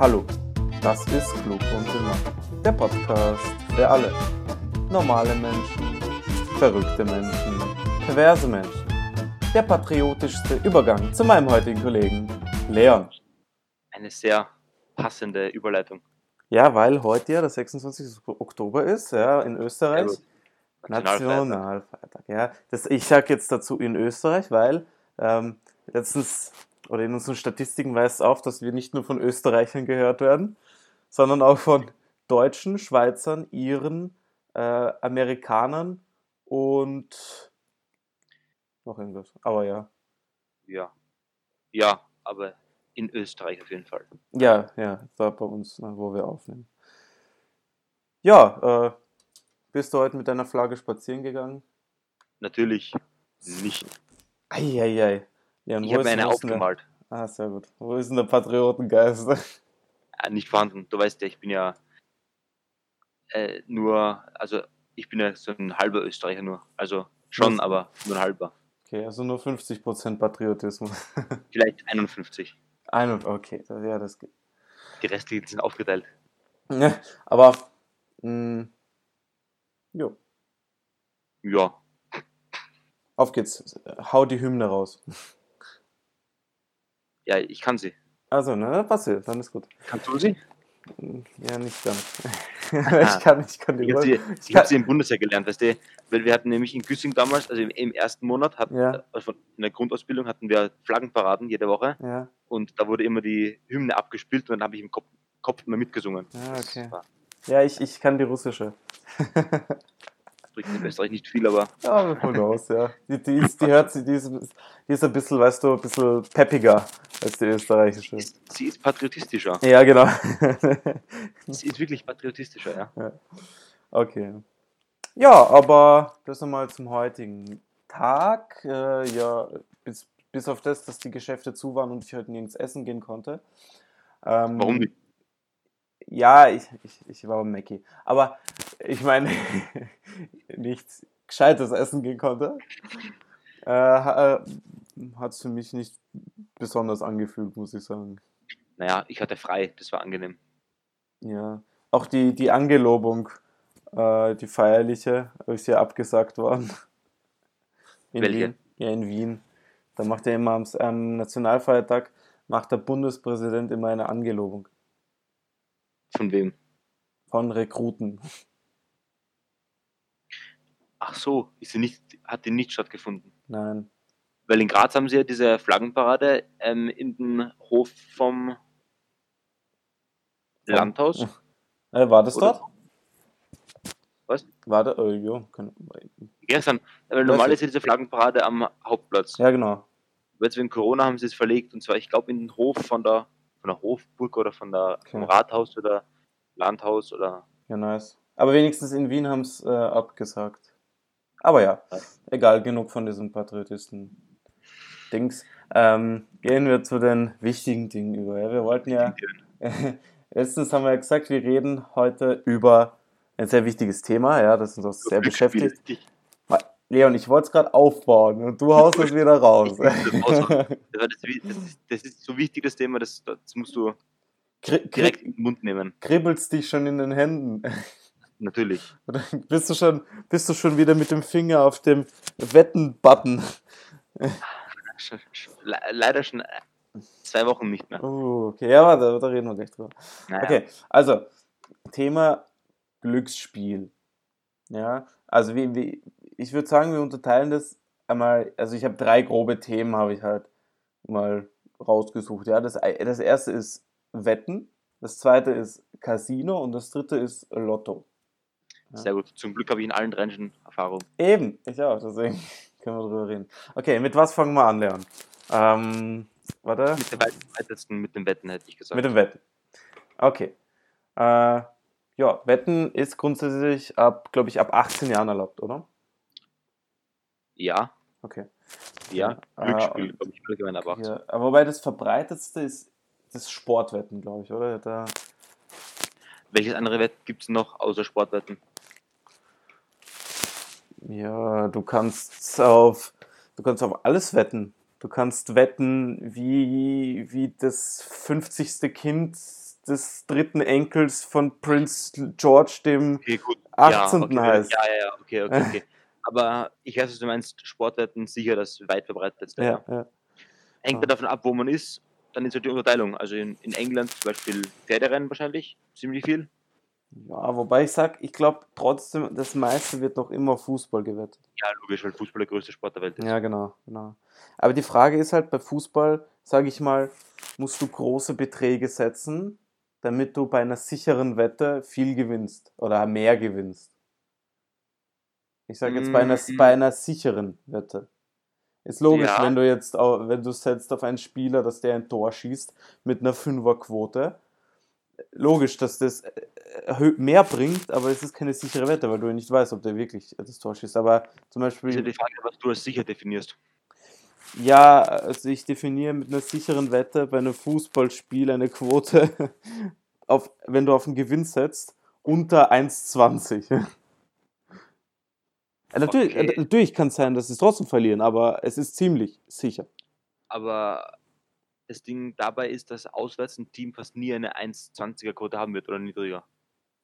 Hallo, das ist Klug und Dümmer, der Podcast für alle. Normale Menschen, verrückte Menschen, perverse Menschen. Der patriotischste Übergang zu meinem heutigen Kollegen, Leon. Eine sehr passende Überleitung. Ja, weil heute ja der 26. Oktober ist, ja, in Österreich. Nationalfeiertag. Nationalfeiertag, ja. Das, ich sage jetzt dazu in Österreich, weil ähm, letztens oder in unseren Statistiken weist es auf, dass wir nicht nur von Österreichern gehört werden, sondern auch von Deutschen, Schweizern, Iren, äh, Amerikanern und noch irgendwas. Aber ja. Ja. Ja, aber in Österreich auf jeden Fall. Ja, ja, da bei uns, ne, wo wir aufnehmen. Ja, äh, bist du heute mit deiner Flagge spazieren gegangen? Natürlich nicht. Eieiei. Ja, Ich habe mir eine denn der- aufgemalt. Ah, sehr gut. Wo ist denn der Patriotengeist? Äh, nicht vorhanden. Du weißt ja, ich bin ja äh, nur, also ich bin ja so ein halber Österreicher nur. Also schon, Was? aber nur ein halber. Okay, also nur 50% Patriotismus. Vielleicht 51. Ein, okay, das- ja, das geht. Die restlichen sind aufgeteilt. Ja, aber, mh, jo, Ja. auf geht's. Hau die Hymne raus. Ja, ich kann sie. Also, ne, passiert, dann ist gut. Kannst du sie? Ja, nicht ganz. ich kann, ich kann die Ich habe sie, ich hab sie im Bundesheer gelernt, weißt du, weil wir hatten nämlich in Güssing damals, also im, im ersten Monat, hatten, Ja. also in der Grundausbildung hatten wir Flaggenparaden jede Woche Ja, und da wurde immer die Hymne abgespielt und dann habe ich im Kopf, Kopf immer mitgesungen. Ah, okay. Ja ich, ich kann die russische. Das bringt in Österreich nicht viel, aber Ja, who knows, ja. Die, die, ist, die hört die ist, die ist ein bisschen, weißt du, ein bisschen peppiger als die österreichische. sie ist, sie ist patriotistischer. Ja, genau. Sie ist wirklich patriotistischer, ja. Okay. Ja, aber das nochmal zum heutigen Tag. Äh, ja, bis, bis auf das, dass die Geschäfte zu waren und ich heute nirgends essen gehen konnte. Ähm, Warum nicht? Ja, ich, ich, ich war beim Mackie. Aber ich meine, nichts Gescheites essen gehen konnte. Äh, ha- Hat es für mich nicht besonders angefühlt, muss ich sagen. Naja, ich hatte frei, das war angenehm. Ja, auch die, die Angelobung, äh, die feierliche, ist ja abgesagt worden. In Welche? Wien. Ja, in Wien. Da macht er immer am, am Nationalfeiertag, macht der Bundespräsident immer eine Angelobung Von wem? von Rekruten. Ach so, ist sie nicht, hat die nicht stattgefunden. Nein. Weil in Graz haben sie ja diese Flaggenparade ähm, in den Hof vom Vom- Landhaus. Äh, war das Oder- dort? Was? War da? Äh, ja, kann, Gestern, weil normal ist ja diese Flaggenparade am Hauptplatz. ja, genau. Aber Jetzt wegen Corona haben sie es verlegt und zwar, ich glaube, in den Hof von der, von der Hofburg oder von der, vom Okay. Rathaus oder Landhaus oder Ja, nice. Aber wenigstens in Wien haben es äh, abgesagt. Aber ja, egal, genug von diesen Patriotisten-Dings. Ähm, gehen wir zu den wichtigen Dingen über. Ja, wir wollten ja, letztens haben wir ja gesagt, wir reden heute über ein sehr wichtiges Thema, ja, das uns auch sehr beschäftigt. Leon, ich wollte es gerade aufbauen und du haust es wieder raus. Das ist, das ist so wichtiges Thema, das, das musst du direkt in den Mund nehmen. kribbelt's dich schon in den Händen? Natürlich. Oder bist du schon, bist du schon wieder mit dem Finger auf dem Wetten-Button? Leider schon äh, zwei Wochen nicht mehr. Oh, okay, ja, warte, da reden wir gleich drüber. Naja, Okay, also Thema Glücksspiel. Ja, also wie, wie, ich würde sagen, wir unterteilen das einmal, also ich habe drei grobe Themen, habe ich halt mal rausgesucht. Ja, das, das erste ist Wetten, das zweite ist Casino und das dritte ist Lotto. Sehr gut. Zum Glück habe ich in allen schon Erfahrung. Eben, ich auch, deswegen können wir drüber reden. Okay, mit was fangen wir an, Leon? Ähm, warte. Mit dem weit- weitesten mit dem Wetten hätte ich gesagt. Mit dem Wetten. Okay. Äh, ja, Wetten ist grundsätzlich ab, glaube ich, ab 18 Jahren erlaubt, oder? ja, Okay. ja. Ja, Glücksspiel, äh, glaube ich, allgemein ab 18. Ja, aber wobei das verbreitetste ist das Sportwetten, glaube ich, oder? Da, Welches andere Wett gibt es noch außer Sportwetten? Ja, du kannst auf, du kannst auf alles wetten. Du kannst wetten, wie, wie das 50. Kind des, dritten Enkels von Prince George, dem Okay, gut. 18. Ja, okay, heißt. Ja, ja, okay, okay, okay. Aber ich weiß, was du meinst, Sportwetten sicher das weit verbreitetste. Ja, ja. Hängt Ja. ja davon ab, wo man ist, dann ist halt die Unterteilung. Also in, in England zum Beispiel Pferderennen wahrscheinlich, ziemlich viel. Ja, wobei ich sag, ich glaube trotzdem, das meiste wird noch immer Fußball gewettet. Ja, logisch, weil Fußball der größte Sport der Welt ist. Ja, genau, genau. Aber die Frage ist halt, bei Fußball, sage ich mal, musst du große Beträge setzen, damit du bei einer sicheren Wette viel gewinnst oder mehr gewinnst. Ich sage jetzt bei einer, Mm. bei einer sicheren Wette. Ist logisch, Ja. wenn du jetzt, wenn du setzt auf einen Spieler, dass der ein Tor schießt mit einer Fünferquote. Logisch, dass das mehr bringt, aber es ist keine sichere Wette, weil du ja nicht weißt, ob der wirklich das Tor schießt. Aber zum Beispiel. Ist ja die Frage, was du als sicher definierst. Ja, also ich definiere mit einer sicheren Wette bei einem Fußballspiel eine Quote, auf, wenn du auf einen Gewinn setzt, unter 1,20. Ja, natürlich Okay. natürlich kann es sein, dass sie es trotzdem verlieren, aber es ist ziemlich sicher. Aber das Ding dabei ist, dass auswärts ein Team fast nie eine 1,20er Quote haben wird oder niedriger.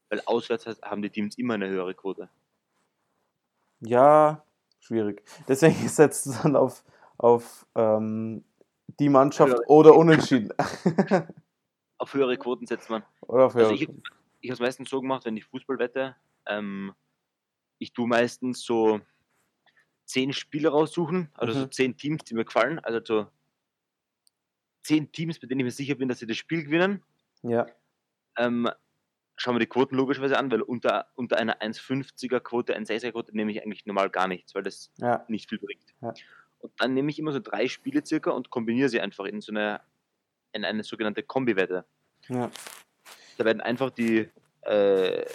Weil auswärts haben die Teams immer eine höhere Quote. Ja, schwierig. Deswegen setzt es dann auf, auf ähm, die Mannschaft Höhere. oder unentschieden. Auf höhere Quoten setzt man. oder auf Also höhere. ich, ich habe es meistens so gemacht, wenn ich Fußball wette, ähm, ich tue meistens so zehn Spiele raussuchen, also so Mhm. zehn Teams, die mir gefallen, also so zehn Teams, bei denen ich mir sicher bin, dass sie das Spiel gewinnen. Ja, Ähm, schauen wir die Quoten logischerweise an, weil unter, unter einer 1,50er Quote, 1,60er Quote nehme ich eigentlich normal gar nichts, weil das ja, nicht viel bringt. Ja. Und dann nehme ich immer so drei Spiele circa und kombiniere sie einfach in so eine, in eine sogenannte Kombi-Wette. ja. Da werden einfach die äh,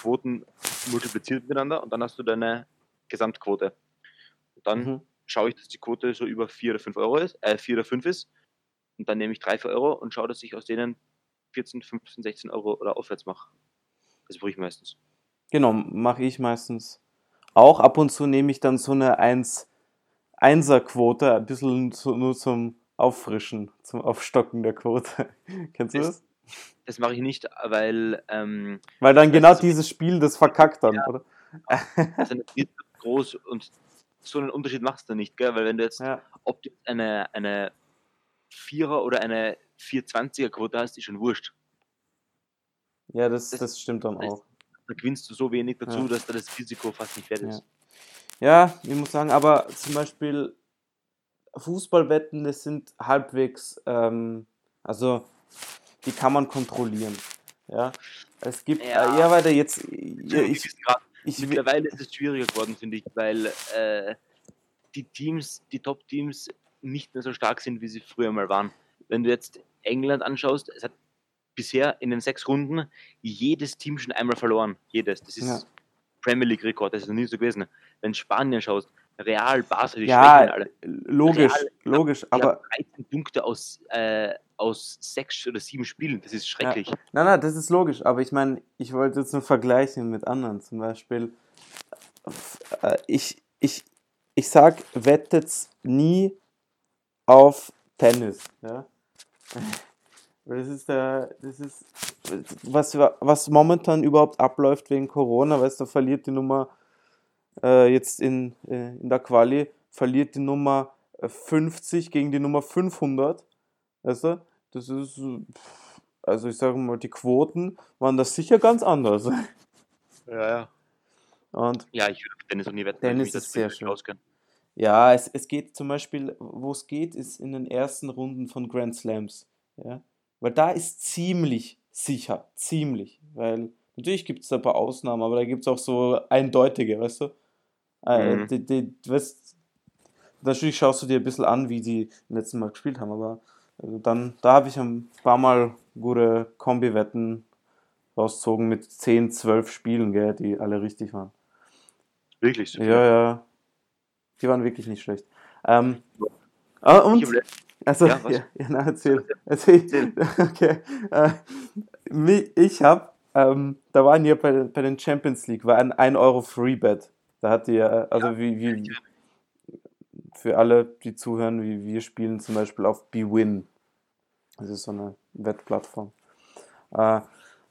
Quoten multipliziert miteinander und dann hast du deine Gesamtquote. Und dann Mhm. schaue ich, dass die Quote so über 4 oder 5 Euro ist, äh, 4 oder 5 ist. Und dann nehme ich 3 für Euro und schaue, dass ich aus denen 14, 15, 16 Euro oder aufwärts mache. Das brauche ich meistens. Genau, mache ich meistens auch. Ab und zu nehme ich dann so eine 1, 1er-Quote, ein bisschen zu, nur zum Auffrischen, zum Aufstocken der Quote. Kennst du Das- das? Das mache ich nicht, weil ähm, Weil dann genau dieses Spiel das verkackt dann, Ja. oder? das ist nicht groß und so einen Unterschied machst du nicht, gell? Weil wenn du jetzt, Ja, ob du eine, eine 4er oder eine 420er Quote hast, ist schon wurscht. ja das, Das- das stimmt dann das- auch. Da gewinnst du so wenig dazu, Ja. dass da das Risiko fast nicht wert Ja. ist. Ja, ich muss sagen, aber zum Beispiel Fußballwetten, das sind halbwegs, ähm, also die kann man kontrollieren. Ja, es gibt, Ja. äh, ja, weiter jetzt, ja, ich, ich, will- Mittlerweile ist es schwieriger geworden, finde ich, weil äh, die Teams, die Top-Teams nicht mehr so stark sind, wie sie früher mal waren. Wenn du jetzt England anschaust, es hat bisher in den sechs Runden jedes Team schon einmal verloren. Jedes. Das ist Ja. Premier League-Rekord, das ist noch nie so gewesen. Wenn du Spanien schaust, Real, Barca, die Ja, alle. logisch, Real- logisch, aber haben 13 Punkte aus, äh, aus sechs oder sieben Spielen. Das ist schrecklich. Nein, nein, das ist logisch, aber ich meine, ich wollte jetzt nur vergleichen mit anderen. Zum Beispiel, äh, ich, ich, ich sag, wettet nie auf Tennis. Ja? Das ist der, das ist, was, was momentan überhaupt abläuft wegen Corona, weißt du, verliert die Nummer äh, jetzt in, äh, in der Quali, verliert die Nummer äh, 50 gegen die Nummer 500. Weißt du? Das ist, äh, also ich sage mal, die Quoten waren das sicher ganz anders. Ja, ja. Und Ja, ich würde auf Tennis auch nie wetten. Tennis ist sehr schön. auskenne. Ja, es, es geht zum Beispiel, wo es geht, ist in den ersten Runden von Grand Slams. Ja? Weil da ist ziemlich sicher, ziemlich. Weil natürlich gibt es da ein paar Ausnahmen, aber da gibt es auch so eindeutige, weißt du? Äh, Mhm. die, die, weißt, natürlich schaust du dir ein bisschen an, wie die letzten Mal gespielt haben, aber also dann, da habe ich ein paar Mal gute Kombi-Wetten rausgezogen mit 10, 12 Spielen, gell, die alle richtig waren. Wirklich so. Ja, ja. Die waren wirklich nicht schlecht. Ähm, ah, und? Also, Ja, ja, ja, na, erzähl. erzähl. Okay. Äh, ich habe, ähm, da waren ja bei, den- bei den Champions League, war ein 1 Euro Freebet. Da hat ihr, also wie, wie, für alle, die zuhören, wie wir spielen zum Beispiel auf BWin. Das ist so eine Wettplattform. Äh,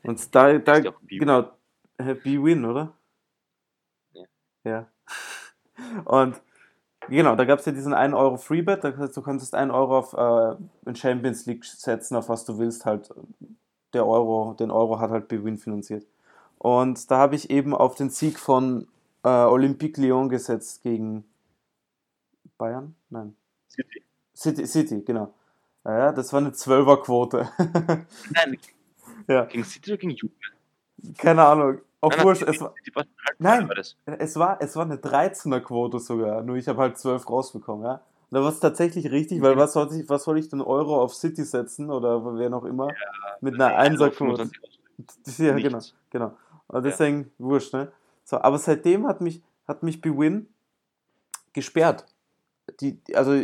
und da, da ja genau, äh, B-Win, oder? Ja. Ja. Und genau, da gab es ja diesen 1 Euro Freebet, das heißt, du konntest 1 Euro auf äh, ein Champions League setzen, auf was du willst, halt der Euro, den Euro hat halt B-Win finanziert. Und da habe ich eben auf den Sieg von äh, Olympique Lyon gesetzt gegen Bayern? Nein. City. City, City, genau. Ja, ja, das war eine 12er-Quote. Nein, ja, gegen City oder gegen Juve? keine Ahnung. Auch Nein, nein, es war, war halt Nein. war es war, es war eine 13er-Quote sogar, nur ich habe halt 12 rausbekommen, ja. Da war es tatsächlich richtig, weil was soll ich, was soll ich denn Euro auf City setzen oder wer noch immer? Mit einer Also 1er-Quote. 25 Ja, genau, genau. Und deswegen, wurscht, ne? So, aber seitdem hat mich, hat mich Bewin gesperrt. Die, die- also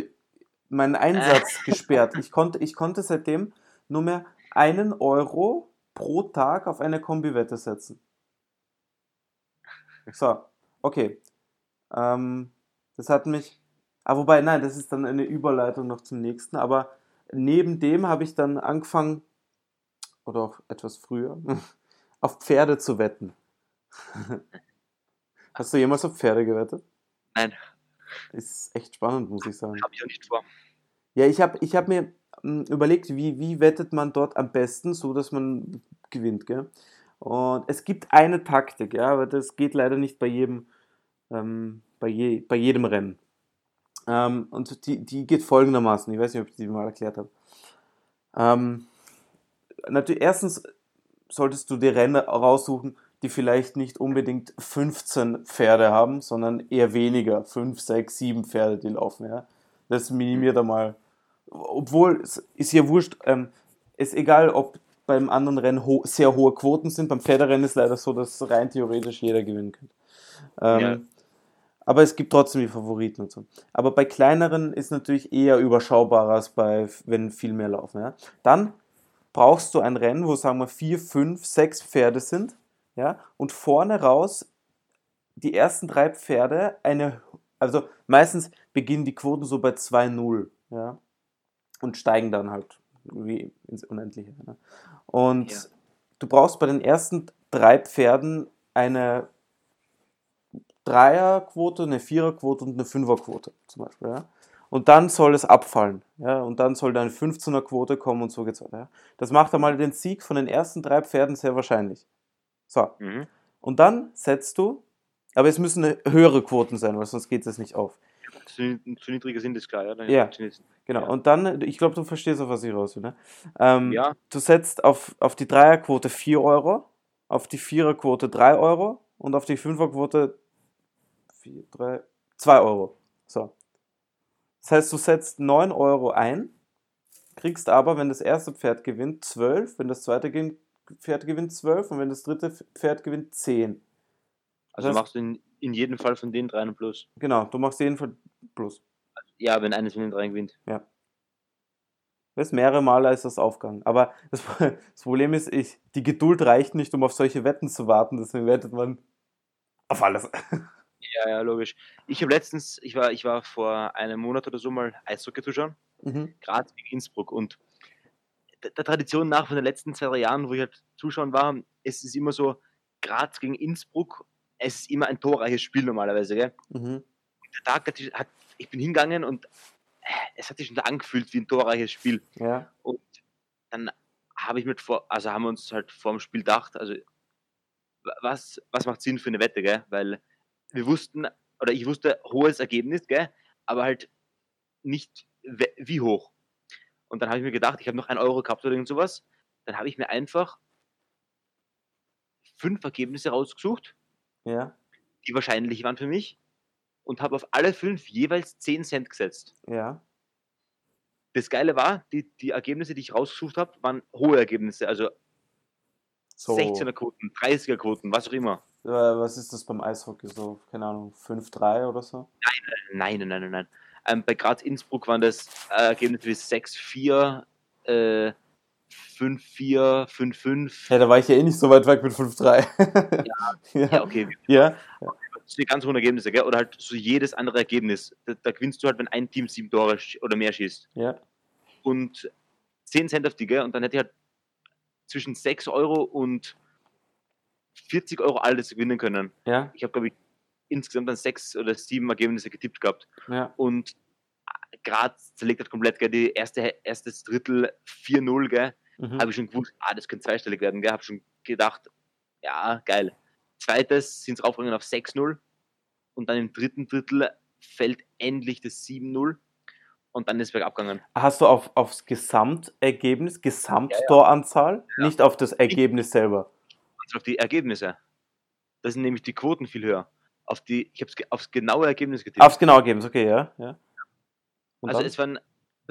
meinen Einsatz gesperrt. Ich konnte, ich konnte seitdem nur mehr einen Euro pro Tag auf eine Kombi-Wette setzen. So, okay. Ähm, das hat mich. Ah, wobei, nein, das ist dann eine Überleitung noch zum nächsten. Aber neben dem habe ich dann angefangen, oder auch etwas früher, auf Pferde zu wetten. Hast du jemals auf Pferde gewettet? Nein. Ist echt spannend, muss ich sagen. Habe ich auch nicht vor. Ja, ich habe ich hab mir mm, überlegt, wie, wie wettet man dort am besten, so dass man gewinnt, gell? Und es gibt eine Taktik, ja, aber das geht leider nicht bei jedem, ähm, bei, je, bei jedem Rennen. Ähm, und die, die geht folgendermaßen, ich weiß nicht, ob ich die mal erklärt habe. Ähm, natürlich, erstens solltest du die Rennen raussuchen, die vielleicht nicht unbedingt 15 Pferde haben, sondern eher weniger, 5, 6, 7 Pferde, die laufen, ja. Das minimiert einmal. Obwohl, es ist ja wurscht, ähm, ist egal, ob beim anderen Rennen ho sehr hohe Quoten sind. Beim Pferderennen ist leider so, dass rein theoretisch jeder gewinnen kann. Ähm, Ja. Aber es gibt trotzdem die Favoriten und so. Aber bei kleineren ist natürlich eher überschaubarer als bei, wenn viel mehr laufen. Ja? Dann brauchst du ein Rennen, wo sagen wir vier, fünf, sechs Pferde sind. Ja? Und vorne raus die ersten drei Pferde eine, also meistens beginnen die Quoten so bei 2-0, ja, und steigen dann halt wie ins Unendliche. Ne? Und Ja. du brauchst bei den ersten drei Pferden eine Dreierquote, eine Viererquote und eine Fünferquote zum Beispiel, ja. Und dann soll es abfallen, ja, und dann soll deine 15er Quote kommen und so geht's weiter. Ja? Das macht einmal den Sieg von den ersten drei Pferden sehr wahrscheinlich. So, Mhm. und dann setzt du, aber es müssen höhere Quoten sein, weil sonst geht es nicht auf. Zu, zu niedrige sind ist klar, ja. Ja. Genau, Ja. und dann, ich glaube, du verstehst, auf was ich raus will. Ne? Ähm, Ja, Du setzt auf, auf die Dreierquote 4 Euro, auf die Viererquote 3 Euro und auf die Fünferquote 4, 3, 2 Euro. So. Das heißt, du setzt 9 Euro ein, kriegst aber, wenn das erste Pferd gewinnt, 12, wenn das zweite Pferd gewinnt 12 und wenn das dritte Pferd gewinnt, 10. also Das- machst du in, in jedem Fall von den dreien plus. Genau, du machst jeden Fall plus. Ja, wenn eines von den dreien gewinnt. Das ist mehrere Male ist das aufgegangen. Aber das, das Problem ist, ich, die Geduld reicht nicht, um auf solche Wetten zu warten. Deswegen wettet man auf alles. Ja, ja, logisch. Ich habe letztens, ich war, ich war vor einem Monat oder so mal Eishockey zuschauen, Mhm. Graz gegen Innsbruck und der, der Tradition nach von den letzten zwei, drei Jahren, wo ich halt zuschauen war, es ist immer so, Graz gegen Innsbruck, es ist immer ein torreiches Spiel normalerweise, gell? Mhm. Der Tag hat, sich- hat ich bin hingegangen und äh, es hat sich schon angefühlt wie ein torreiches Spiel. Ja. Und dann habe ich mit vor, also haben wir uns halt vor dem Spiel gedacht, also wa- was, was macht Sinn für eine Wette, gell? Weil wir wussten, oder ich wusste, hohes Ergebnis, gell? Aber halt nicht wie hoch. Und dann habe ich mir gedacht, ich habe noch einen Euro gehabt oder irgend sowas. Dann habe ich mir einfach fünf Ergebnisse rausgesucht, Ja. die wahrscheinlich waren für mich, und habe auf alle fünf jeweils 10 Cent gesetzt. Ja. Das Geile war, die, die Ergebnisse, die ich rausgesucht habe, waren hohe Ergebnisse, also So. 16er Quoten, 30er Quoten, was auch immer. Äh, was ist das beim Eishockey so? Keine Ahnung, 5-3 oder so? Nein, nein, nein, nein, nein. Ähm, bei Graz Innsbruck waren das äh, Ergebnisse wie 6-4, äh, 5-4, 5-5. Ja, da war ich ja eh nicht so weit weg mit 5-3. Ja. Ja, okay. Ja. Sind ganz hohe Ergebnisse, gell? Oder halt so jedes andere Ergebnis. Da, da gewinnst du halt, wenn ein Team sieben Tore oder mehr schießt. Ja. Und 10 Cent auf die, gell? Und dann hätte ich halt zwischen 6 Euro und 40 Euro alles gewinnen können. Ja, Ich habe, glaube ich, insgesamt dann sechs oder sieben Ergebnisse getippt gehabt. ja. Und Graz zerlegt hat komplett, gell, die erste, erstes Drittel 4-0, gell, Mhm. habe ich schon gewusst, ah, das könnte zweistellig werden, gell, habe schon gedacht, ja, geil. Zweites sind es raufgegangen auf 6-0 und dann im dritten Drittel fällt endlich das 7-0 und dann ist es bergab gegangen. Hast du auf, aufs Gesamtergebnis, Gesamttoranzahl, nicht auf das Ergebnis selber? Also auf die Ergebnisse. Da sind nämlich die Quoten viel höher. Auf die, ich habe aufs genaue Ergebnis getippt. Aufs genaue Ergebnis, okay, ja. ja. Also dann? es waren,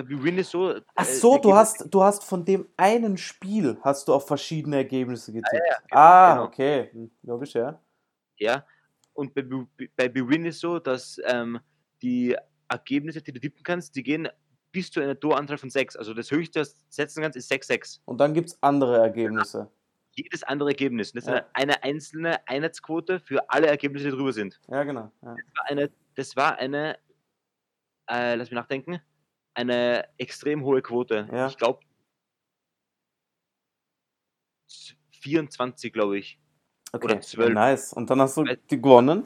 bei Win ist so. Ach äh, so, die du hast, du hast von dem einen Spiel hast du auf verschiedene Ergebnisse getippt. ja, ah, genau. okay, Hm, logisch, ja. Ja. Und bei, bei Bewin ist so, dass ähm, die Ergebnisse, die du tippen kannst, die gehen bis zu einer Toranzahl von 6. Also das höchste, das du setzen kannst, ist 6-6. Und dann gibt es andere Ergebnisse. Jedes andere Ergebnis. Das ist Ja. eine, eine einzelne Einheitsquote für alle Ergebnisse, die drüber sind. Ja, genau. Ja. Das war eine, das war eine äh, lass mich nachdenken, eine extrem hohe Quote. Ja. Ich glaube 24, glaube ich. Okay, Oder zwölf. nice. Und dann hast du die gewonnen.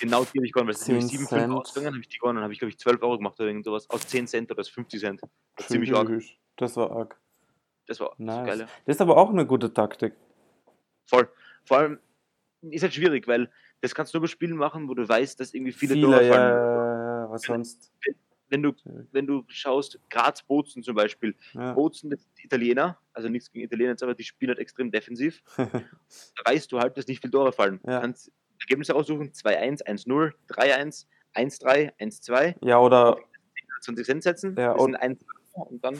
Genau die habe ich gewonnen, weil es sind 10 7 Cent. 5 ausgegangen, habe ich die gewonnen, habe ich glaube ich 12 Euro gemacht oder irgend sowas. Aus 10 Cent oder aus 50 Cent. Das ziemlich arg. Das war arg. Das war Nice. geil. Das ist aber auch eine gute Taktik. Voll. Vor allem ist halt schwierig, weil das kannst du nur bei Spielen machen, wo du weißt, dass irgendwie viele, Viele, Tore ja, fallen. ja, ja, was sonst. Wenn du, wenn du schaust, Graz Bozen zum Beispiel. Ja. Bozen, sind Italiener, also nichts gegen Italiener, aber die spielen halt extrem defensiv. da weißt du halt, dass nicht viele Tore fallen. Ja. Du kannst Ergebnisse aussuchen: 2-1, 1-0, 3-1, 1-3, 1-2, ja, oder, 20 Cent setzen. Ja, und- sind 1 und dann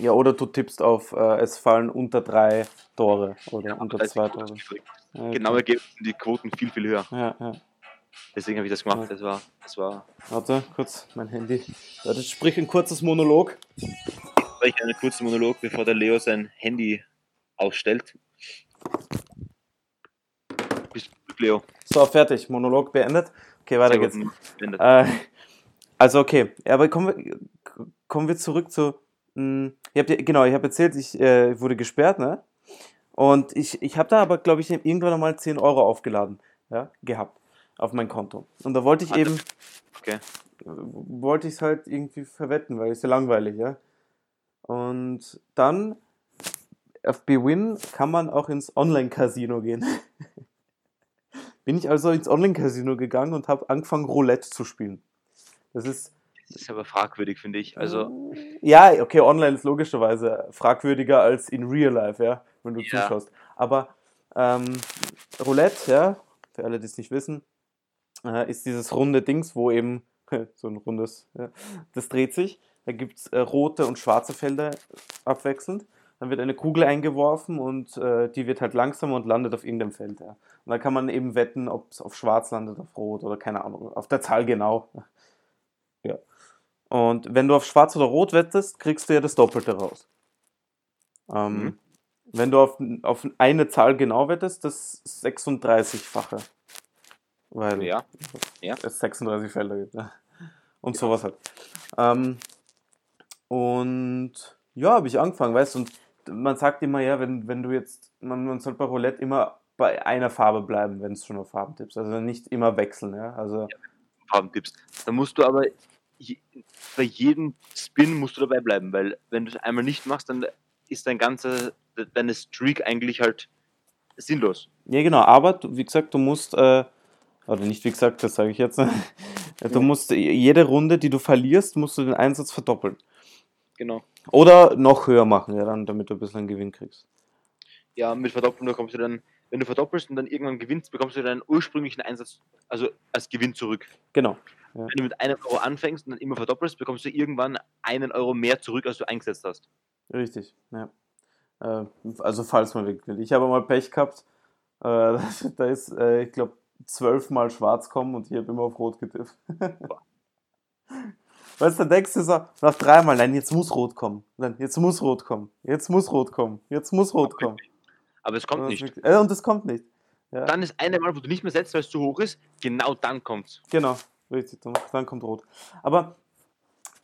ja, oder du tippst auf, äh, es fallen unter drei Tore oder unter ist die zwei Tore. viel- Ja, okay. Genau ergeben die Quoten viel, viel höher. Ja, ja. Deswegen habe ich das gemacht. Das war, das war Warte, kurz, mein Handy. Warte, sprich ein kurzes Monolog. ich einen kurzen Monolog, bevor der Leo sein Handy ausstellt. Bist du Leo? So, fertig. Monolog beendet. Okay, weiter geht's. Äh, also okay, Ja, aber kommen wir, kommen wir zurück zu. Mh, ich hab, genau, ich habe erzählt, ich äh, wurde gesperrt, ne? Und ich, ich habe da aber, glaube ich, irgendwann einmal 10 Euro aufgeladen, ja, gehabt auf mein Konto. Und da wollte ich Hatte- eben, Okay. wollte ich es halt irgendwie verwetten, weil es ja langweilig, ja. Und dann auf BWin kann man auch ins Online-Casino gehen. Bin ich also ins Online-Casino gegangen und habe angefangen, Roulette zu spielen. Das ist, Das ist aber fragwürdig, finde ich. Also, ja, okay, online ist logischerweise fragwürdiger als in Real Life, ja, wenn du Ja. zuschaust. Aber ähm, Roulette, ja, für alle, die es nicht wissen, äh, ist dieses runde Dings, wo eben so ein rundes, ja, das dreht sich. Da gibt es äh, rote und schwarze Felder abwechselnd. Dann wird eine Kugel eingeworfen und äh, die wird halt langsamer und landet auf irgendeinem Feld. Ja. Und dann kann man eben wetten, ob es auf schwarz landet, auf rot oder keine Ahnung, auf der Zahl genau. Ja. Und wenn du auf schwarz oder rot wettest, kriegst du ja das Doppelte raus. Ähm, Mhm. Wenn du auf, auf eine Zahl genau wettest, das 36-fache. Weil ja. Ja. es 36 Felder gibt. Ja. Und Ja. sowas halt. Ähm, und ja, habe ich angefangen, weißt du, und man sagt immer, ja, wenn, wenn du jetzt, man, man soll bei Roulette immer bei einer Farbe bleiben, wenn es schon auf Farben tippst. Also nicht immer wechseln, ja. Also Farbentipps. Da musst du aber je, bei jedem Spin musst du dabei bleiben, weil wenn du es einmal nicht machst, dann ist dein ganzer, de- deine Streak eigentlich halt sinnlos. Ja, genau, aber du, wie gesagt, du musst, äh, oder nicht wie gesagt, das sage ich jetzt, du musst jede Runde, die du verlierst, musst du den Einsatz verdoppeln. Genau. Oder noch höher machen, ja, dann, damit du ein bisschen Gewinn kriegst. Ja, mit Verdoppeln bekommst du dann, wenn du verdoppelst und dann irgendwann gewinnst, bekommst du deinen ursprünglichen Einsatz, also als Gewinn zurück. Genau. Wenn du mit einem Euro anfängst und dann immer verdoppelst, bekommst du irgendwann einen Euro mehr zurück, als du eingesetzt hast. Richtig, ja. Äh, also falls man wirklich will. Ich habe mal Pech gehabt, äh, da ist, äh, ich glaube, zwölfmal schwarz kommen und ich habe immer auf rot getippt. weißt du, denkst du so, nach dreimal, nein, jetzt muss rot kommen. Nein, jetzt muss rot kommen. Jetzt muss rot kommen. Jetzt muss rot kommen. Aber es kommt nicht. Äh, und es kommt nicht. Ja, Dann ist eine Mal, wo du nicht mehr setzt, weil es zu hoch ist, genau dann kommt's. genau, richtig. Dann, dann kommt rot. Aber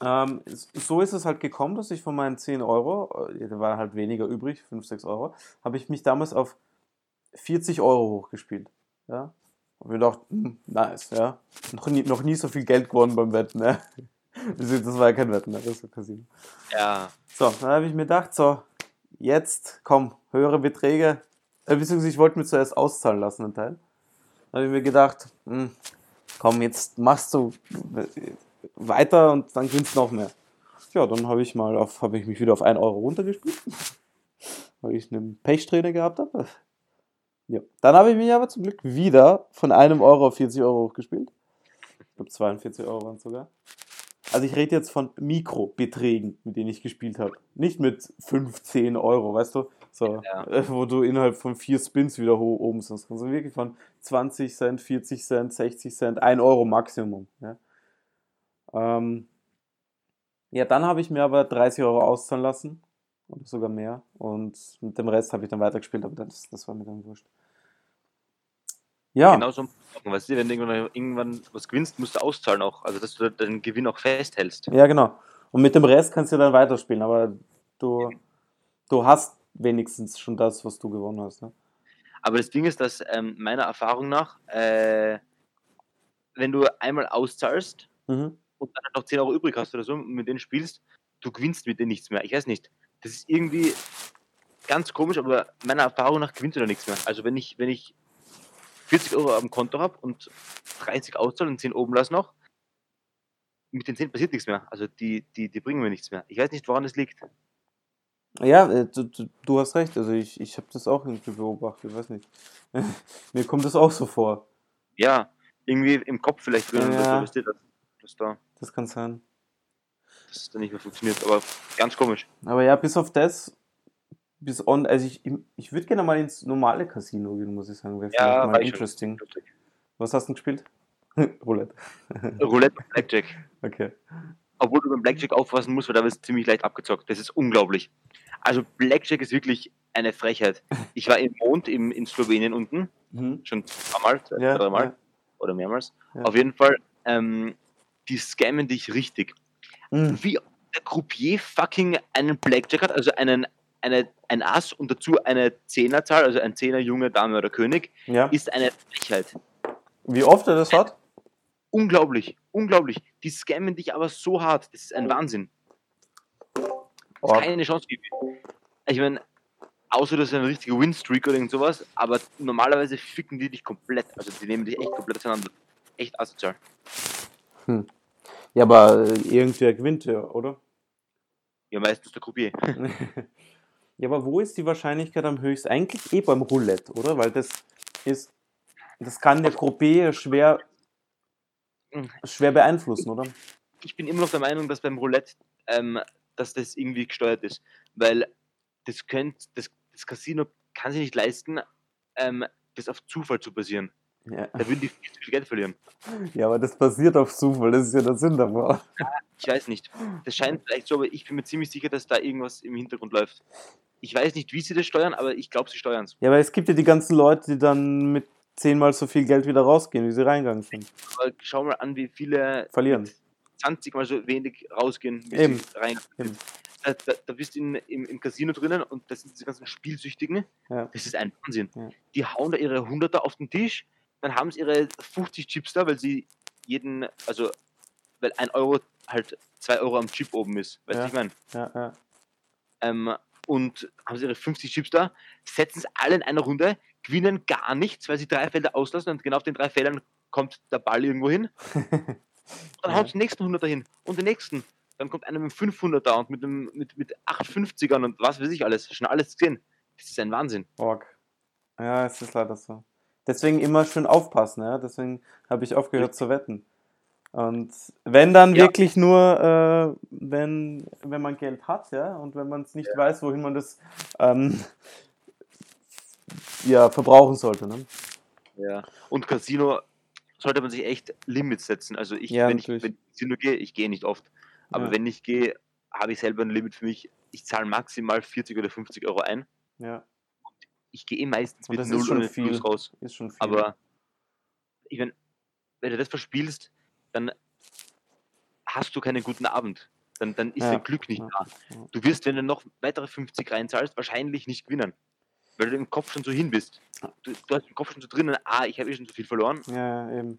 Ähm, so ist es halt gekommen, dass ich von meinen 10 Euro, äh, da war halt weniger übrig, 5, 6 Euro, habe ich mich damals auf 40 Euro hochgespielt. Ja? Und mir gedacht, hm, nice, ja. Noch nie, noch nie so viel Geld gewonnen beim Wetten, ne? Das war ja kein Wetten, ne? das war Casino. Ja. So, dann habe ich mir gedacht, so, jetzt, komm, höhere Beträge. Äh, beziehungsweise ich wollte mir zuerst auszahlen lassen, einen Teil. Dann habe ich mir gedacht, hm, komm, jetzt machst du weiter und dann gewinnst du noch mehr. Ja, dann habe ich mal auf, habe ich mich wieder auf 1 Euro runtergespielt. weil ich einen Pechsträhne gehabt habe. Ja. Dann habe ich mich aber zum Glück wieder von einem Euro auf 40 Euro hochgespielt. Ich glaube 42 Euro waren es sogar. Also ich rede jetzt von Mikrobeträgen, mit denen ich gespielt habe. Nicht mit 15 Euro, weißt du? So, Ja. äh, wo du innerhalb von vier Spins wieder hoch oben sind. Also wirklich von 20 Cent, 40 Cent, 60 Cent, 1 Euro Maximum. Ja, ähm, ja dann habe ich mir aber 30 Euro auszahlen lassen. Oder sogar mehr. Und mit dem Rest habe ich dann weitergespielt, aber das, das war mir dann wurscht. Ja, Genau so. Weißt du, wenn du irgendwann, was gewinnst, musst du auszahlen auch. Also, dass du deinen Gewinn auch festhältst. Ja, genau. Und mit dem Rest kannst du dann weiterspielen, aber du, du hast wenigstens schon das, was du gewonnen hast. Ne? Aber das Ding ist, dass ähm, meiner Erfahrung nach, äh, wenn du einmal auszahlst Mhm. und dann noch 10 Euro übrig hast oder so und mit denen spielst, du gewinnst mit denen nichts mehr. Ich weiß nicht. Das ist irgendwie ganz komisch, aber meiner Erfahrung nach gewinnt du da nichts mehr. Also wenn ich, wenn ich 40 Euro am Konto habe und 30 auszahle und 10 oben lasse noch, mit den 10 passiert nichts mehr. Also die, die, die bringen mir nichts mehr. Ich weiß nicht, woran es liegt. Ja, äh, du, du, du hast recht. Also ich, ich habe das auch irgendwie beobachtet, weiß nicht. Mir kommt das auch so vor. Ja, irgendwie im Kopf vielleicht drin, Ja. dass da Das kann sein. Dass es dann nicht mehr funktioniert. Aber ganz komisch. Aber ja, bis auf das, bis on, also ich, ich würde gerne mal ins normale Casino gehen, muss ich sagen. Wäre Ja, mal ich schon. interesting. Was hast du denn gespielt? Roulette. Roulette und Blackjack. Okay. Obwohl du beim Blackjack aufpassen musst, weil da wird ziemlich leicht abgezockt. Das ist unglaublich. Also Blackjack ist wirklich eine Frechheit. Ich war im Mond im, in Slowenien unten, Mhm. schon zweimal, zwei, Ja, dreimal ja. oder mehrmals. Ja. Auf jeden Fall, ähm, die scammen dich richtig. Mhm. Wie der Croupier fucking einen Blackjack hat, also einen, eine, ein Ass und dazu eine Zehnerzahl, also ein Zehner, Junge, Dame oder König, Ja. ist eine Frechheit. Wie oft er das hat? Unglaublich, unglaublich. Die scammen dich aber so hart. Das ist ein Wahnsinn. Org. keine Chance gibt. Ich meine, außer das ist eine richtige Winstreak oder irgend sowas, aber normalerweise ficken die dich komplett. Also die nehmen dich echt komplett auseinander. Echt asozial. Ja, aber äh, irgendwer gewinnt ja, oder? Ja, meistens der Croupier. ja, aber wo ist die Wahrscheinlichkeit am höchsten? Eigentlich eh beim Roulette, oder? Weil das ist, das kann der Croupier schwer, schwer beeinflussen, oder? Ich bin immer noch der Meinung, dass beim Roulette, ähm, dass das irgendwie gesteuert ist. Weil das könnt, das, das Casino kann sich nicht leisten, ähm, das auf Zufall zu basieren. Ja. Da würden die viel zu viel Geld verlieren. ja, aber das passiert auf Zufall, das ist ja der Sinn davon. Ich weiß nicht. Das scheint vielleicht so, aber ich bin mir ziemlich sicher, dass da irgendwas im Hintergrund läuft. Ich weiß nicht, wie sie das steuern, aber ich glaube, sie steuern es. Ja, weil es gibt ja die ganzen Leute, die dann mit zehnmal so viel Geld wieder rausgehen, wie sie reingegangen sind. Aber schau mal an, wie viele Verlieren. 20 mal so wenig rausgehen, wie Eben. sie rein. Eben. Da, da, da bist du in, im, im Casino drinnen und das sind diese ganzen Spielsüchtigen. Ja. Das ist ein Wahnsinn. Ja. Die hauen da ihre Hunderter auf den Tisch, dann haben sie ihre 50 Chips da, weil sie jeden, also weil ein Euro halt zwei Euro am Chip oben ist. Weißt du, Ja. ich meine? Ja, ja. Ähm, und haben sie ihre 50 Chips da, setzen es alle in einer Runde, gewinnen gar nichts, weil sie drei Felder auslassen und genau auf den drei Feldern kommt der Ball irgendwo hin. Dann Ja. hauen sie den nächsten 100er hin und den nächsten. Dann kommt einer mit einem 500er und mit, einem, mit, mit 850ern und was weiß ich alles. Schon alles gesehen. Das ist ein Wahnsinn. Org. Ja, es ist leider so. Deswegen immer schön aufpassen, ja. Deswegen habe ich aufgehört zu wetten. Und wenn dann Ja. wirklich nur, äh, wenn, wenn man Geld hat, ja, und wenn man es nicht weiß, wohin man das ähm, ja, verbrauchen sollte. Ne? Ja. Und Casino sollte man sich echt Limits setzen. Also ich, Ja, wenn ich natürlich. wenn ich ins Casino gehe, ich gehe nicht oft. Aber Ja. wenn ich gehe, habe ich selber ein Limit für mich. Ich zahle maximal 40 oder 50 Euro ein. Ja, Ich gehe eh meistens Und mit das ist 0 schon oder mit viel. Raus. ist schon viel. Aber ich mein, wenn du das verspielst, dann hast du keinen guten Abend. dann, dann ist Ja, dein Glück nicht da. Du wirst, wenn du noch weitere 50 reinzahlst, wahrscheinlich nicht gewinnen. Weil du im Kopf schon so hin bist. Du, du hast im Kopf schon so drinnen, ah, ich habe eh schon so viel verloren, Ja, eben.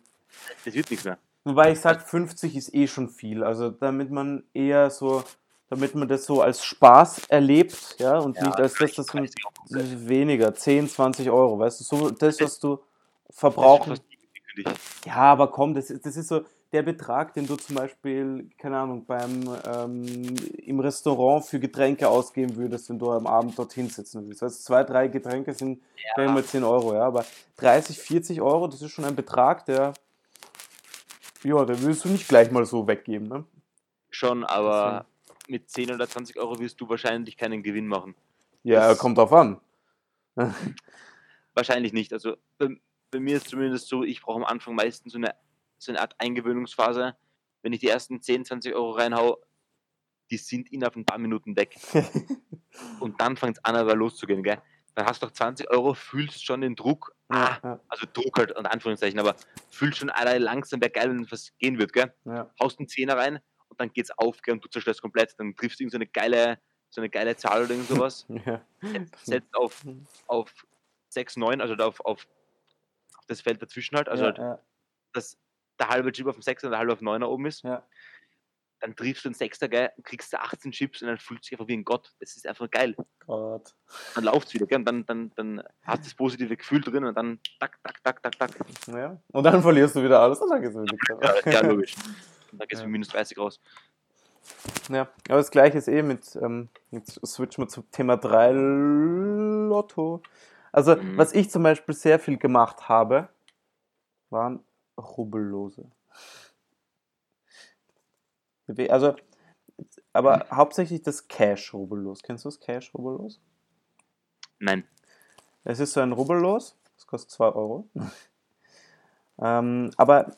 das wird nichts mehr. Wobei ich sage, 50 ist eh schon viel. Also damit man eher so, damit man das so als Spaß erlebt, ja, und nicht als das, das, ist weniger, 10, 20 Euro, weißt du, so das, was du verbrauchen. Ja, aber komm, das ist, das ist so der Betrag, den du zum Beispiel, keine Ahnung, beim ähm, im Restaurant für Getränke ausgeben würdest, wenn du am Abend dorthin sitzen würdest. Also zwei, drei Getränke sind ja. mal 10 Euro, ja, aber 30, 40 Euro, das ist schon ein Betrag, der, ja, den willst du nicht gleich mal so weggeben, ne? Schon, aber mit 10 oder 20 Euro wirst du wahrscheinlich keinen Gewinn machen. Ja, Das- kommt drauf an. Wahrscheinlich nicht. Also bei, bei mir ist zumindest so, ich brauche am Anfang meistens so eine, so eine Art Eingewöhnungsphase. Wenn ich die ersten 10, 20 Euro reinhau, die sind innerhalb ein paar Minuten weg. Und dann fängt es an, aber loszugehen, gell? Dann hast du noch 20 Euro, fühlst schon den Druck. Ah, ja, also Druck halt, unter Anführungszeichen, aber fühlst schon, Alter, langsam wäre geil, wenn was gehen wird, gell? ja, Haust einen Zehner rein und dann geht's auf? Und du zerstörst komplett. Dann triffst du irgend so eine geile, so eine geile Zahl oder irgend sowas. ja. setzt auf, auf 6, 9, also auf, auf, auf das Feld dazwischen halt, also ja, halt, ja, dass der halbe Chip auf dem 6er und der halbe auf dem 9er oben ist, ja. dann triffst du den 6er geil, kriegst du 18 Chips und dann fühlst du dich einfach wie ein Gott. Das ist einfach geil. Gott. Dann läuft's wieder, gell? Und dann, dann, dann hast du das positive Gefühl drin und dann tak, tak, tak, tak, tak. Ja. Und dann verlierst du wieder alles und dann geht's wieder. Ja, ja logisch. Und dann geht's Ja. mit minus 30 raus. Ja, aber das gleiche ist eh mit, ähm, jetzt switchen wir zum Thema 3 Lotto. Also, Mhm. was ich zum Beispiel sehr viel gemacht habe, waren Rubbellose. Also, aber hauptsächlich das Cash-Rubbellos. Kennst du das Cash-Rubbellos? Nein. Es ist so ein Rubbellos, das kostet 2 Euro. ähm, aber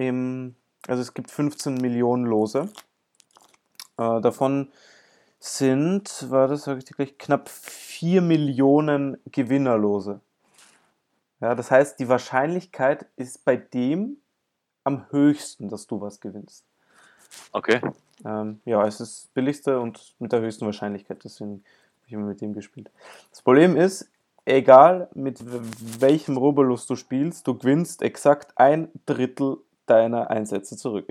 im, also es gibt 15 Millionen Lose. Äh, davon sind, war das, sage ich dir gleich, knapp 4 Millionen Gewinnerlose. Ja, das heißt, die Wahrscheinlichkeit ist bei dem am höchsten, dass du was gewinnst. Okay. Ähm, ja, es ist das billigste und mit der höchsten Wahrscheinlichkeit, deswegen habe ich immer mit dem gespielt. Das Problem ist, egal mit welchem Rubbelus du spielst, du gewinnst exakt ein Drittel deiner Einsätze zurück.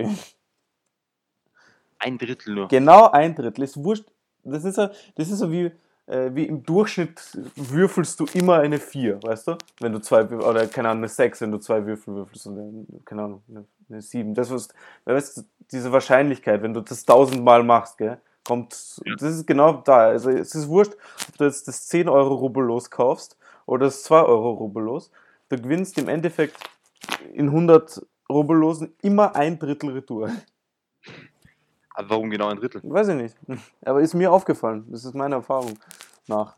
Ein Drittel nur. genau ein Drittel. Ist wurscht. Das ist so, das ist so wie, äh, wie im Durchschnitt würfelst du immer eine 4, weißt du? Wenn du zwei, oder keine Ahnung, eine 6, wenn du zwei Würfel würfelst und eine, keine Ahnung, eine, eine 7. Das ist, weißt du, diese Wahrscheinlichkeit, wenn du das tausendmal machst, gell, kommt, das ist genau da. Also es ist wurscht, ob du jetzt das 10 Euro Rubbellos kaufst oder das 2 Euro Rubbellos. Du gewinnst im Endeffekt in 100 Rubbellosen immer ein Drittel Retour. Aber warum genau ein Drittel? Weiß ich nicht. Aber ist mir aufgefallen. Das ist meine Erfahrung nach.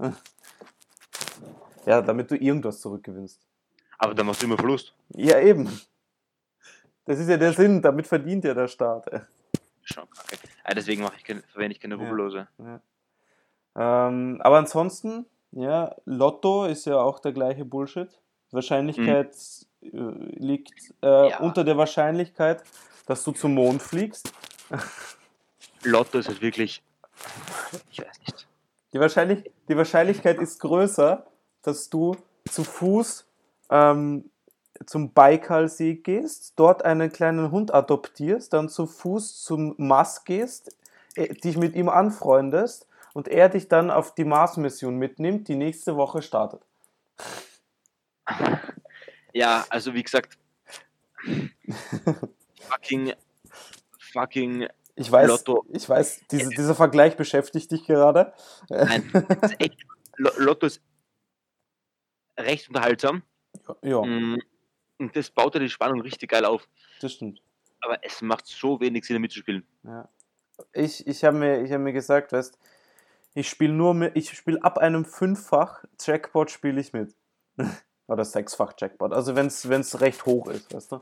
Ja, damit du irgendwas zurückgewinnst. Aber dann machst du immer Verlust. Ja, eben. Das ist ja der Sinn. Damit verdient ja der Staat. Schon kacke. Ah, deswegen mache ich keine, verwende ich keine Ja. Rubbellose. Ähm, aber ansonsten, ja, Lotto ist ja auch der gleiche Bullshit. Wahrscheinlichkeit äh, liegt äh, Ja. unter der Wahrscheinlichkeit, dass du zum Mond fliegst. Lotto ist halt wirklich. Ich weiß nicht. Die, Wahrscheinlich die Wahrscheinlichkeit ist größer, dass du zu Fuß ähm, zum Baikalsee gehst, dort einen kleinen Hund adoptierst, dann zu Fuß zum Mars gehst, äh, dich mit ihm anfreundest und er dich dann auf die Mars-Mission mitnimmt, die nächste Woche startet. Ja, also wie gesagt. fucking. Fucking. Ich weiß, Lotto. ich weiß, diese, dieser Vergleich beschäftigt dich gerade. Nein. ist echt, Lo- Lotto ist recht unterhaltsam. Ja, Mm, Und das baut ja die Spannung richtig geil auf. das stimmt. Aber es macht so wenig Sinn, mitzuspielen. Ja. Ich, ich habe mir, ich hab mir gesagt, weißt, ich spiele nur mit, ich spiele ab einem fünffach Jackpot spiele ich mit. Oder sechsfach Jackpot. Also wenn es recht hoch ist, weißt du?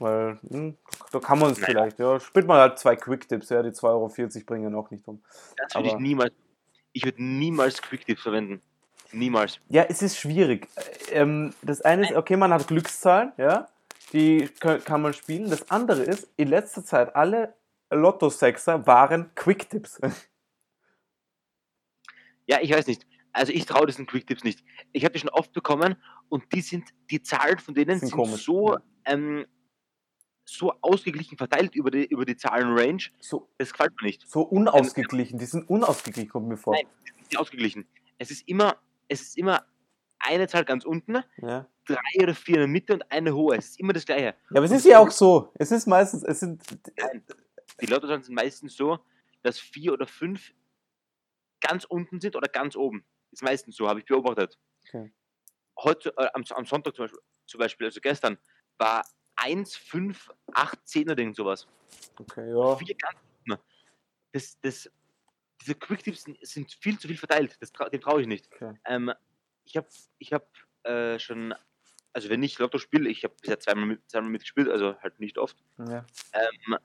Weil, hm, da kann man es Naja. vielleicht, ja. Spielt man halt zwei Quick-Tips, ja, die 2,40 Euro bringen auch nicht um. Das würde ich niemals. Ich würde niemals Quick-Tips verwenden. Niemals. Ja, es ist schwierig. Ähm, das eine ist, okay, man hat Glückszahlen, ja, die ka- kann man spielen. Das andere ist, in letzter Zeit alle Lotto-Sechser waren Quick-Tipps. Ja, ich weiß nicht. Also ich traue diesen Quick-Tipps nicht. Ich habe die schon oft bekommen und die sind, die Zahlen von denen Sind sind, so, ähm, so ausgeglichen verteilt über die, über die Zahlenrange. So, Das gefällt mir nicht. so unausgeglichen. Die sind unausgeglichen, kommt mir vor. Nein, die sind nicht ausgeglichen. Es ist immer, es ist immer eine Zahl ganz unten, Ja. drei oder vier in der Mitte und eine hohe. Es ist immer das gleiche. ja, aber es ist ja auch so. Es ist meistens, es sind, Nein, die Lottozahlen sind meistens so, dass vier oder fünf ganz unten sind oder ganz oben. Ist meistens so, habe ich beobachtet. Okay. Heute, äh, am, am Sonntag zum Beispiel, zum Beispiel, also gestern, war 1, 5, 8, 10 oder irgend sowas. okay, ja. Vier ganz. Das, das, diese Quick-Tips sind, sind viel zu viel verteilt. Das, dem traue ich nicht. Okay. Ähm, ich habe ich hab, äh, schon, also wenn ich Lotto spiele, ich habe bisher zweimal, mit, zweimal mitgespielt, also halt nicht oft. ja. Ähm,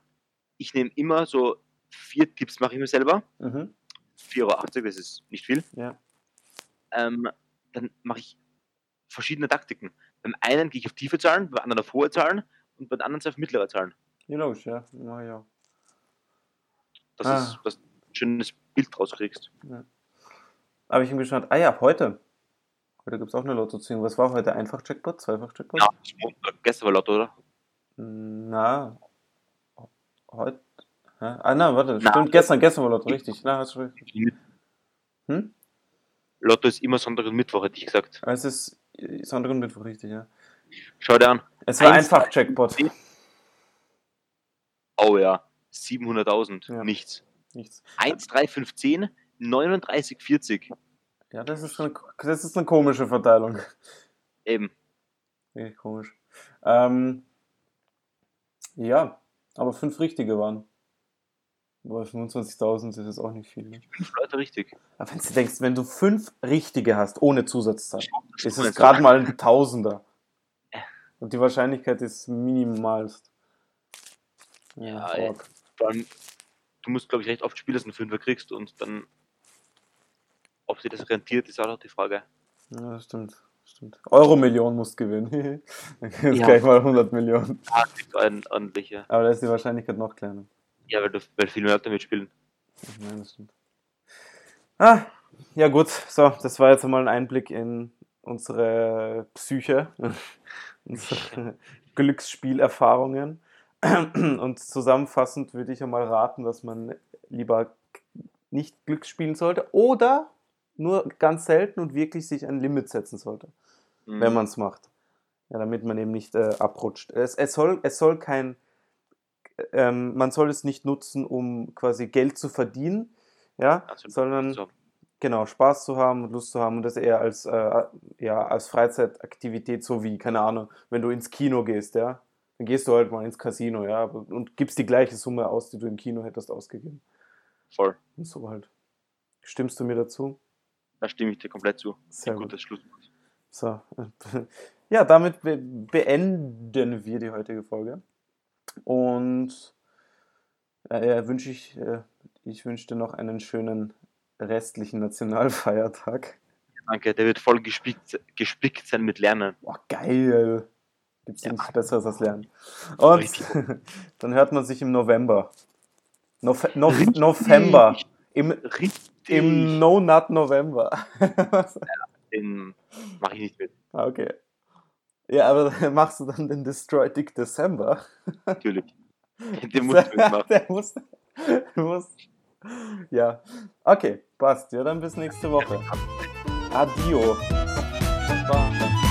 ich nehme immer so vier Tipps, mache ich mir selber. Mhm. 4,80 Euro, das ist nicht viel. Ja. Ähm, dann mache ich verschiedene Taktiken. Beim einen gehe ich auf tiefe Zahlen, beim anderen auf hohe Zahlen und beim anderen auf mittlere Zahlen. Ja, logisch, ja. Mach ich auch. Dass, Ah. du ein schönes Bild rauskriegst. Aber ich bin gespannt. Ah ja, heute. Heute gibt es auch eine Lottoziehung. Was war heute? Einfach-Jackpot? Zweifach-Jackpot? Ja, das ist Montag. Gestern war Lotto, oder? Na, heute. Ah, na, warte, Na, stimmt, gestern, gestern war Lotto, richtig. Na, hast du recht. Hm? Lotto ist immer Sonntag und Mittwoch, hätte ich gesagt. Es ist äh, Sonntag und Mittwoch, richtig, ja. Schau dir an. Es war Eins, einfach Jackpot. Oh ja, 700.000, Ja. nichts. Nichts. 1, 3, 5, 10, 39, 40. Ja, das ist eine, das ist eine komische Verteilung. Eben. Richtig komisch. Ähm, ja, aber fünf richtige waren. Bei 25.000 ist es auch nicht viel. Ne? Fünf Leute richtig. Aber wenn du denkst, wenn du fünf richtige hast, ohne Zusatzzahl, ist es gerade mal ein Tausender. Ja. Und die Wahrscheinlichkeit ist minimalst. Ja, fuck. Vor allem, du musst, glaube ich, recht oft spielen, dass du einen Fünfer kriegst und dann, ob sich das rentiert, ist auch noch die Frage. ja, das stimmt. stimmt. Euro-Million musst gewinnen. Dann kriegst du Ja. gleich mal 100 Millionen. Ah, ein ordentlicher. Aber da ist die Wahrscheinlichkeit noch kleiner. Ja, weil, du, weil viele Leute mitspielen. Nein, das stimmt. Ah, ja gut, so, das war jetzt mal ein Einblick in unsere Psyche, unsere Glücksspielerfahrungen. Und zusammenfassend würde ich einmal raten, dass man lieber nicht Glück spielen sollte oder nur ganz selten und wirklich sich ein Limit setzen sollte, Mhm. wenn man es macht. Ja, damit man eben nicht äh, abrutscht. Es, es, soll, es soll kein, ähm, man soll es nicht nutzen, um quasi Geld zu verdienen, ja, Also, sondern so. genau Spaß zu haben und Lust zu haben und das eher als, äh, ja, als Freizeitaktivität, so wie, keine Ahnung, wenn du ins Kino gehst, ja, dann gehst du halt mal ins Casino, ja, und gibst die gleiche Summe aus, die du im Kino hättest ausgegeben. Voll. Und so halt. Stimmst du mir dazu? Da stimme ich dir komplett zu. Sehr Ein gut. gutes Schlusswort. So. Ja, damit be beenden wir die heutige Folge. Und äh, wünsche ich, äh, ich wünsche dir noch einen schönen restlichen Nationalfeiertag. Danke, der wird voll gespickt, gespickt sein mit Lernen. Boah, geil. Gibt es Ja. nichts Besseres als Lernen. Und Richtig. dann hört man sich im November. Nof Nof November. Im, Richtig. im No Nut November. Den mache ich nicht mit, Ah, okay. Ja, aber machst du dann den Destroy Dick December. natürlich. Den muss ich mitmachen. Der muss, der muss. Ja. Okay, passt. Ja, dann bis nächste Woche. Adio. Baba.